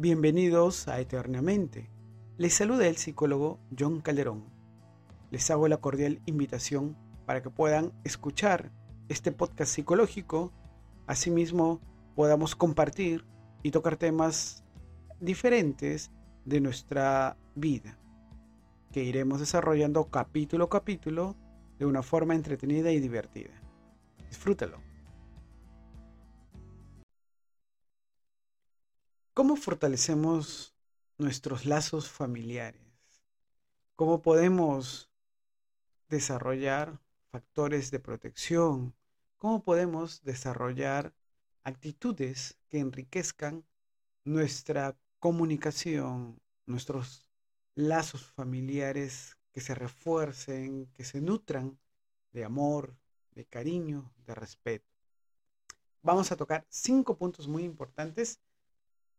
Bienvenidos a Eternamente. Les saluda el psicólogo John Calderón. Les hago la cordial invitación para que puedan escuchar este podcast psicológico. Asimismo, podamos compartir y tocar temas diferentes de nuestra vida, que iremos desarrollando capítulo a capítulo de una forma entretenida y divertida. Disfrútalo. ¿Cómo fortalecemos nuestros lazos familiares? ¿Cómo podemos desarrollar factores de protección? ¿Cómo podemos desarrollar actitudes que enriquezcan nuestra comunicación, nuestros lazos familiares que se refuercen, que se nutran de amor, de cariño, de respeto. Vamos a tocar cinco puntos muy importantes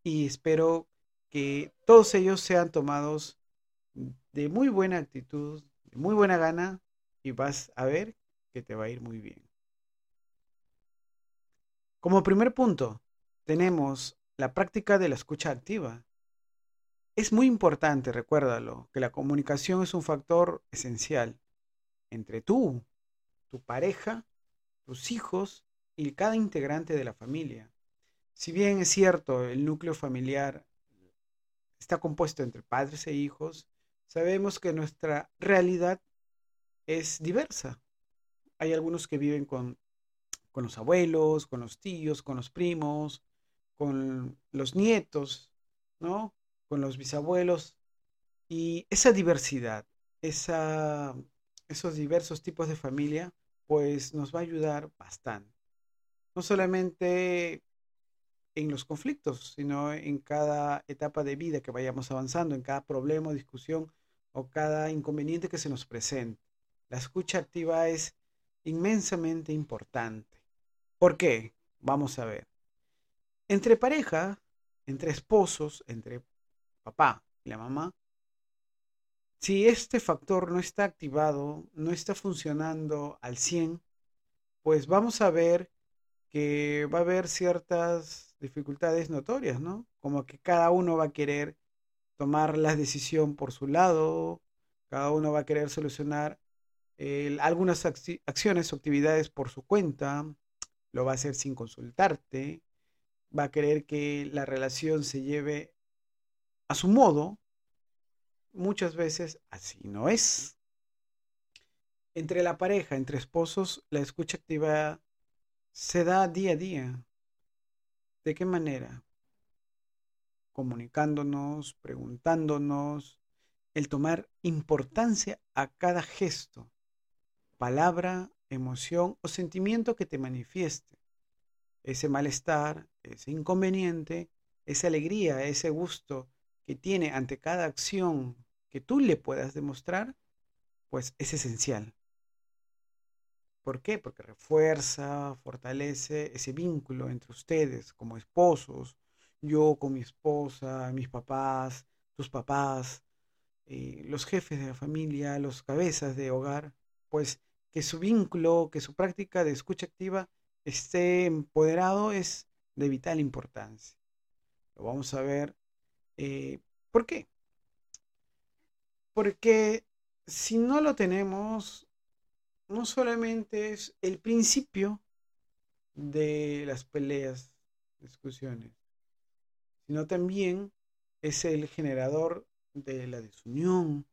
y espero que todos ellos sean tomados de muy buena actitud, de muy buena gana y vas a ver que te va a ir muy bien. Como primer punto, tenemos la práctica de la escucha activa. Es muy importante, recuérdalo, que la comunicación es un factor esencial entre tú, tu pareja, tus hijos y cada integrante de la familia. Si bien es cierto, el núcleo familiar está compuesto entre padres e hijos, sabemos que nuestra realidad es diversa. Hay algunos que viven con, con los abuelos, con los tíos, con los primos, con los nietos, ¿no? Con los bisabuelos. Y esa diversidad, esa, esos diversos tipos de familia, pues nos va a ayudar bastante. No solamente en los conflictos, sino en cada etapa de vida que vayamos avanzando, en cada problema discusión o cada inconveniente que se nos presente. La escucha activa es inmensamente importante. ¿Por qué? Vamos a ver. Entre pareja, entre esposos, entre papá y la mamá, si este factor no está activado, no está funcionando al 100, pues vamos a ver que va a haber ciertas dificultades notorias, ¿no? Como que cada uno va a querer tomar la decisión por su lado, cada uno va a querer solucionar algunas acciones o actividades por su cuenta, lo va a hacer sin consultarte, va a querer que la relación se lleve a su modo, muchas veces así no es. Entre la pareja, entre esposos, la escucha activa se da día a día. ¿De qué manera? Comunicándonos, preguntándonos, el tomar importancia a cada gesto, palabra, emoción o sentimiento que te manifieste. Ese malestar, ese inconveniente, esa alegría, ese gusto que tiene ante cada acción que tú le puedas demostrar, pues es esencial. ¿Por qué? Porque refuerza, fortalece ese vínculo entre ustedes como esposos, yo con mi esposa, mis papás, tus papás, eh, los jefes de la familia, los cabezas de hogar, pues que su vínculo, que su práctica de escucha activa esté empoderado es de vital importancia. Lo vamos a ver. Eh, ¿Por qué? Porque si no lo tenemos, no solamente es el principio de las peleas, discusiones, sino también es el generador de la desunión,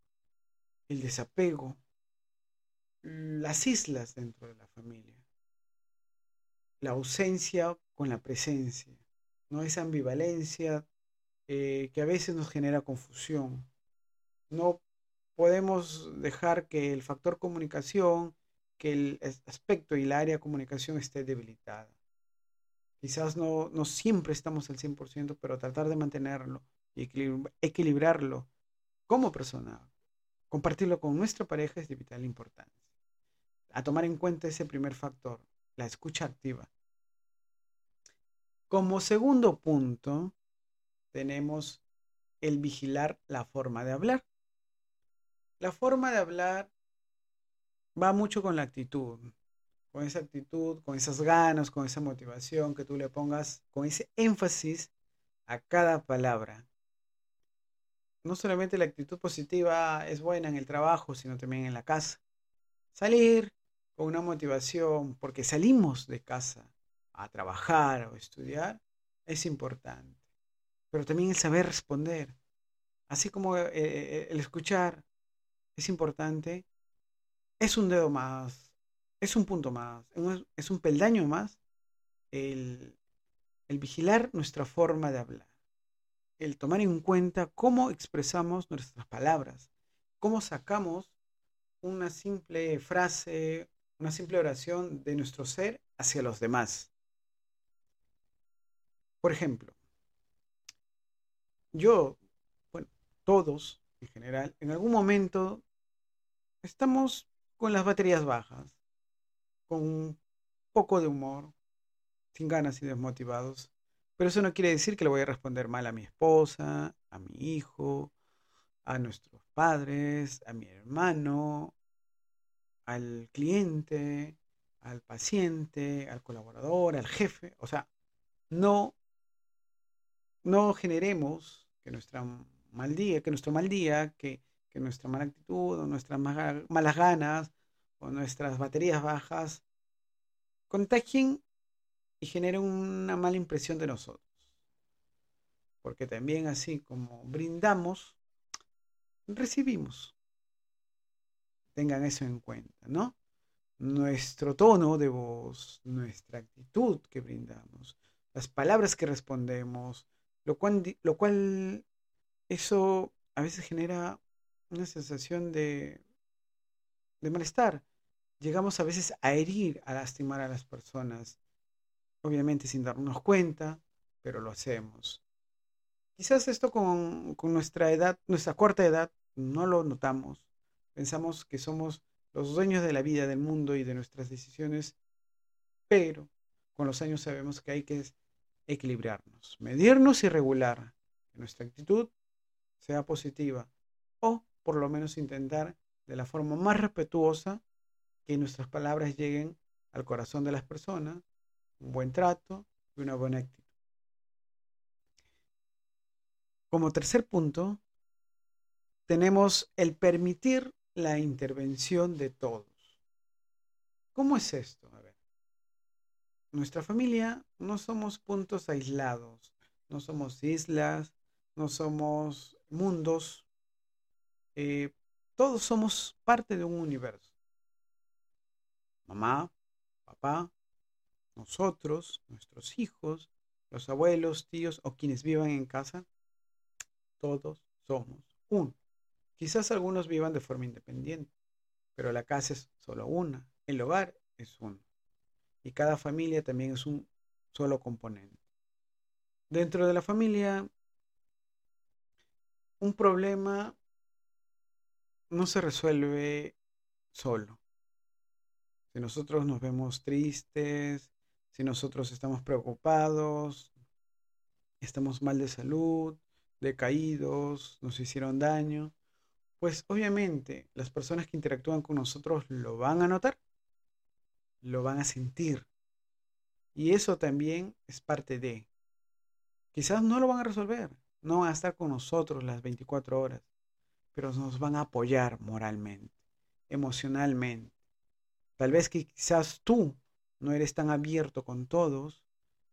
el desapego, las islas dentro de la familia, la ausencia con la presencia, no esa ambivalencia eh, que a veces nos genera confusión. No podemos dejar que el factor comunicación que el aspecto y el área de comunicación esté debilitada. Quizás no, no siempre estamos al 100%, pero tratar de mantenerlo y equilibrarlo como persona, compartirlo con nuestra pareja es de vital importancia. A tomar en cuenta ese primer factor, la escucha activa. Como segundo punto, tenemos el vigilar la forma de hablar. La forma de hablar va mucho con la actitud, con esa actitud, con esas ganas, con esa motivación que tú le pongas, con ese énfasis a cada palabra. No solamente la actitud positiva es buena en el trabajo, sino también en la casa. Salir con una motivación, porque salimos de casa a trabajar o estudiar, es importante. Pero también el saber responder. Así como eh, eh, el escuchar es importante, es un dedo más, es un punto más, es un peldaño más el, el vigilar nuestra forma de hablar, el tomar en cuenta cómo expresamos nuestras palabras, cómo sacamos una simple frase, una simple oración de nuestro ser hacia los demás. Por ejemplo, yo, bueno, todos en general, en algún momento estamos con las baterías bajas, con un poco de humor, sin ganas y desmotivados. Pero eso no quiere decir que le voy a responder mal a mi esposa, a mi hijo, a nuestros padres, a mi hermano, al cliente, al paciente, al colaborador, al jefe. O sea, no, no generemos que nuestra mal día, que nuestro mal día, que, que nuestra mala actitud o nuestras malas ganas o nuestras baterías bajas contagien y genera una mala impresión de nosotros. Porque también así como brindamos, recibimos. Tengan eso en cuenta, ¿no? Nuestro tono de voz, nuestra actitud que brindamos, las palabras que respondemos, lo cual, lo cual eso a veces genera una sensación de, de malestar. Llegamos a veces a herir, a lastimar a las personas obviamente sin darnos cuenta, pero lo hacemos. Quizás esto con, nuestra edad, nuestra corta edad, no lo notamos. Pensamos que somos los dueños de la vida, del mundo y de nuestras decisiones, pero con los años sabemos que hay que equilibrarnos, medirnos y regular que nuestra actitud sea positiva o por lo menos intentar de la forma más respetuosa que nuestras palabras lleguen al corazón de las personas un buen trato y una buena actitud. Como tercer punto, tenemos el permitir la intervención de todos. ¿Cómo es esto? Nuestra familia no somos puntos aislados, no somos islas, no somos mundos. Eh, todos somos parte de un universo. Mamá, papá, nosotros, nuestros hijos, los abuelos, tíos o quienes vivan en casa, todos somos uno. Quizás algunos vivan de forma independiente, pero la casa es solo una, el hogar es uno. Y cada familia también es un solo componente. Dentro de la familia, un problema no se resuelve solo. Si nosotros nos vemos tristes, si nosotros estamos preocupados, estamos mal de salud, decaídos, nos hicieron daño, pues obviamente las personas que interactúan con nosotros lo van a notar, lo van a sentir. Y eso también es parte de. Quizás no lo van a resolver, no van a estar con nosotros las 24 horas, pero nos van a apoyar moralmente, emocionalmente. Tal vez que quizás tú no eres tan abierto con todos.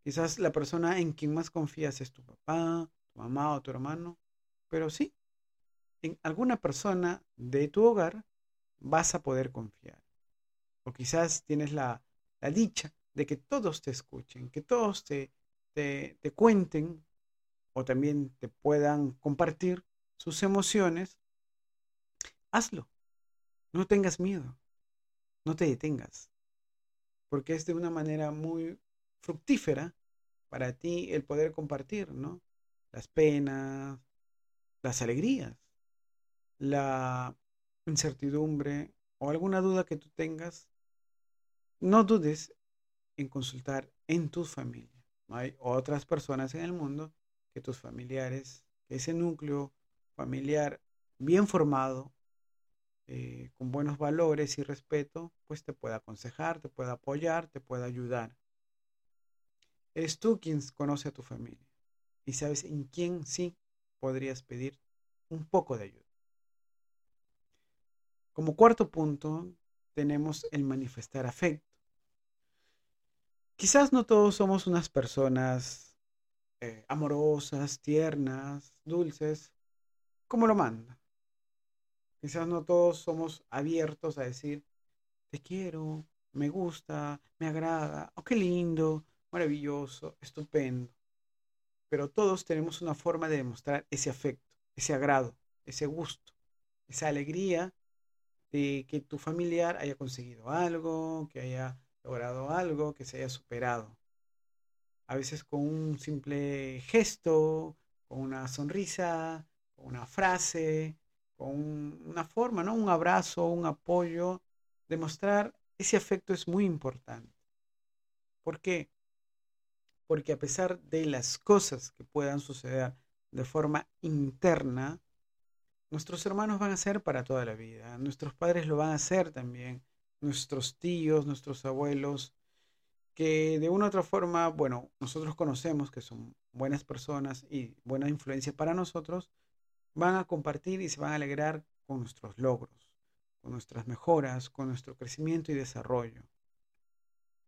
Quizás la persona en quien más confías es tu papá, tu mamá o tu hermano, pero sí, en alguna persona de tu hogar vas a poder confiar. O quizás tienes la, dicha de que todos te escuchen, que todos te, te, te cuenten o también te puedan compartir sus emociones. Hazlo. No tengas miedo. No te detengas porque es de una manera muy fructífera para ti el poder compartir, ¿no? Las penas, las alegrías, la incertidumbre o alguna duda que tú tengas, no dudes en consultar en tu familia. Hay otras personas en el mundo que tus familiares, ese núcleo familiar bien formado, eh, con buenos valores y respeto, pues te puede aconsejar, te puede apoyar, te puede ayudar. Eres tú quien conoce a tu familia. y sabes en quién sí podrías pedir un poco de ayuda. Como cuarto punto, tenemos el manifestar afecto. Quizás no todos somos unas personas eh, amorosas, tiernas, dulces, como lo manda. Quizás no todos somos abiertos a decir, te quiero, me gusta, me agrada, oh, qué lindo, maravilloso, estupendo. Pero todos tenemos una forma de demostrar ese afecto, ese agrado, ese gusto, esa alegría de que tu familiar haya conseguido algo, que haya logrado algo, que se haya superado. A veces con un simple gesto, con una sonrisa, con una frase, con una forma, ¿no? Un abrazo, un apoyo. Demostrar ese afecto es muy importante. ¿Por qué? Porque a pesar de las cosas que puedan suceder de forma interna, nuestros hermanos van a ser para toda la vida, nuestros padres lo van a hacer también, nuestros tíos, nuestros abuelos, que de una u otra forma, bueno, nosotros conocemos que son buenas personas y buena influencia para nosotros, van a compartir y se van a alegrar con nuestros logros, con nuestras mejoras, con nuestro crecimiento y desarrollo.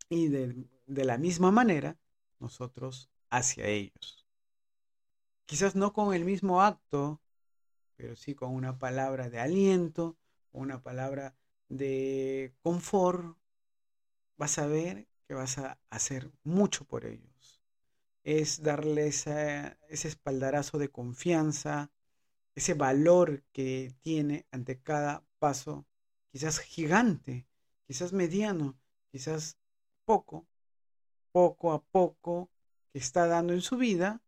Y de, de la misma manera, nosotros hacia ellos. Quizás no con el mismo acto, pero sí con una palabra de aliento, una palabra de confort, vas a ver que vas a hacer mucho por ellos. Es darles ese espaldarazo de confianza, ese valor que tiene ante cada paso, quizás gigante, quizás mediano, quizás poco, poco a poco, que está dando en su vida,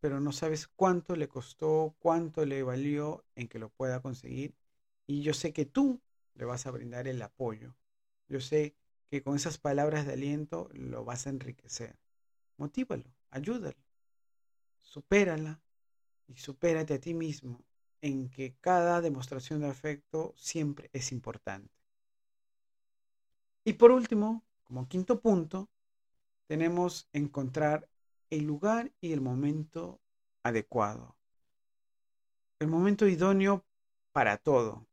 pero no sabes cuánto le costó, cuánto le valió en que lo pueda conseguir. Y yo sé que tú le vas a brindar el apoyo. Yo sé que con esas palabras de aliento lo vas a enriquecer. Motívalo, ayúdalo, supérala y supérate a ti mismo en que cada demostración de afecto siempre es importante. Y por último, como quinto punto, tenemos encontrar el lugar y el momento adecuado. El momento idóneo para todo.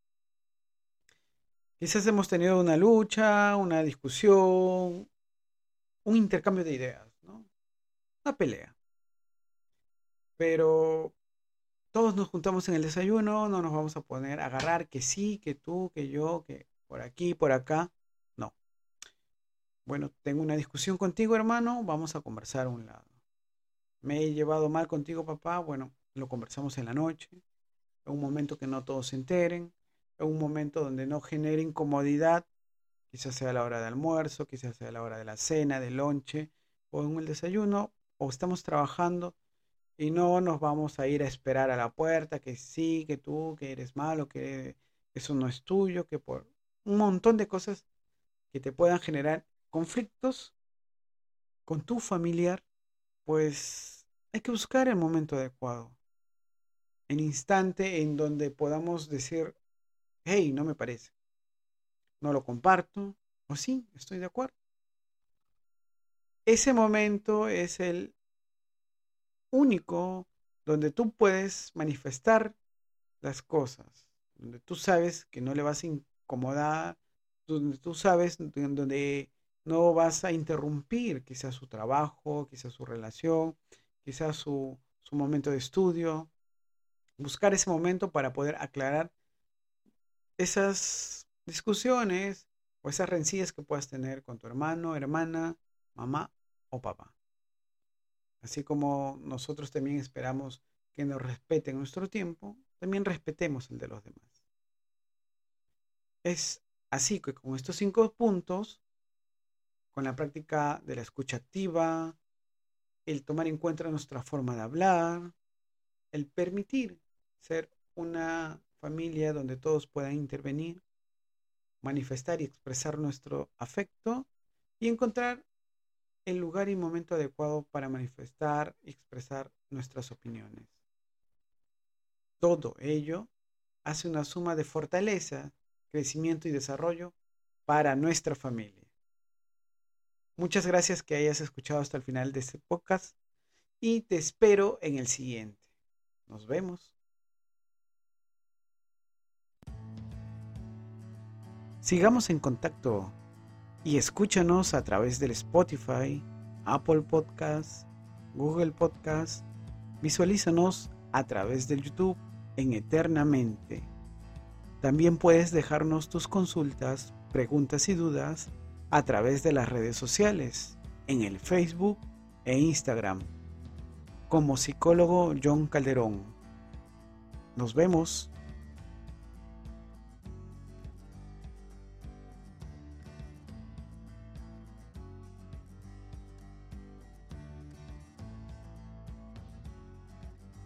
Quizás hemos tenido una lucha, una discusión, un intercambio de ideas, ¿no? Una pelea. Pero todos nos juntamos en el desayuno, no nos vamos a poner a agarrar que sí, que tú, que yo, que por aquí, por acá. No. Bueno, tengo una discusión contigo, hermano, vamos a conversar a un lado. Me he llevado mal contigo, papá, bueno, lo conversamos en la noche, en un momento que no todos se enteren un momento donde no genere incomodidad, quizás sea la hora de almuerzo, quizás sea la hora de la cena, del lonche o en el desayuno, o estamos trabajando y no nos vamos a ir a esperar a la puerta que sí, que tú, que eres malo, que eso no es tuyo, que por un montón de cosas que te puedan generar conflictos con tu familiar, pues hay que buscar el momento adecuado, el instante en donde podamos decir, hey, no me parece. No lo comparto. O sí, estoy de acuerdo. Ese momento es el único donde tú puedes manifestar las cosas, donde tú sabes que no le vas a incomodar, donde tú sabes, donde no vas a interrumpir quizás su trabajo, quizás su relación, quizás su, su momento de estudio. Buscar ese momento para poder aclarar esas discusiones o esas rencillas que puedas tener con tu hermano, hermana, mamá o papá. Así como nosotros también esperamos que nos respeten nuestro tiempo, también respetemos el de los demás. Es así que con estos cinco puntos, con la práctica de la escucha activa, el tomar en cuenta nuestra forma de hablar, el permitir ser una familia donde todos puedan intervenir, manifestar y expresar nuestro afecto y encontrar el lugar y momento adecuado para manifestar y expresar nuestras opiniones. Todo ello hace una suma de fortaleza, crecimiento y desarrollo para nuestra familia. Muchas gracias que hayas escuchado hasta el final de este podcast y te espero en el siguiente. Nos vemos. Sigamos en contacto y escúchanos a través del Spotify, Apple Podcast, Google Podcast. Visualízanos a través del YouTube en Eternamente. También puedes dejarnos tus consultas, preguntas y dudas a través de las redes sociales, en el Facebook e Instagram, como psicólogo John Calderón. Nos vemos.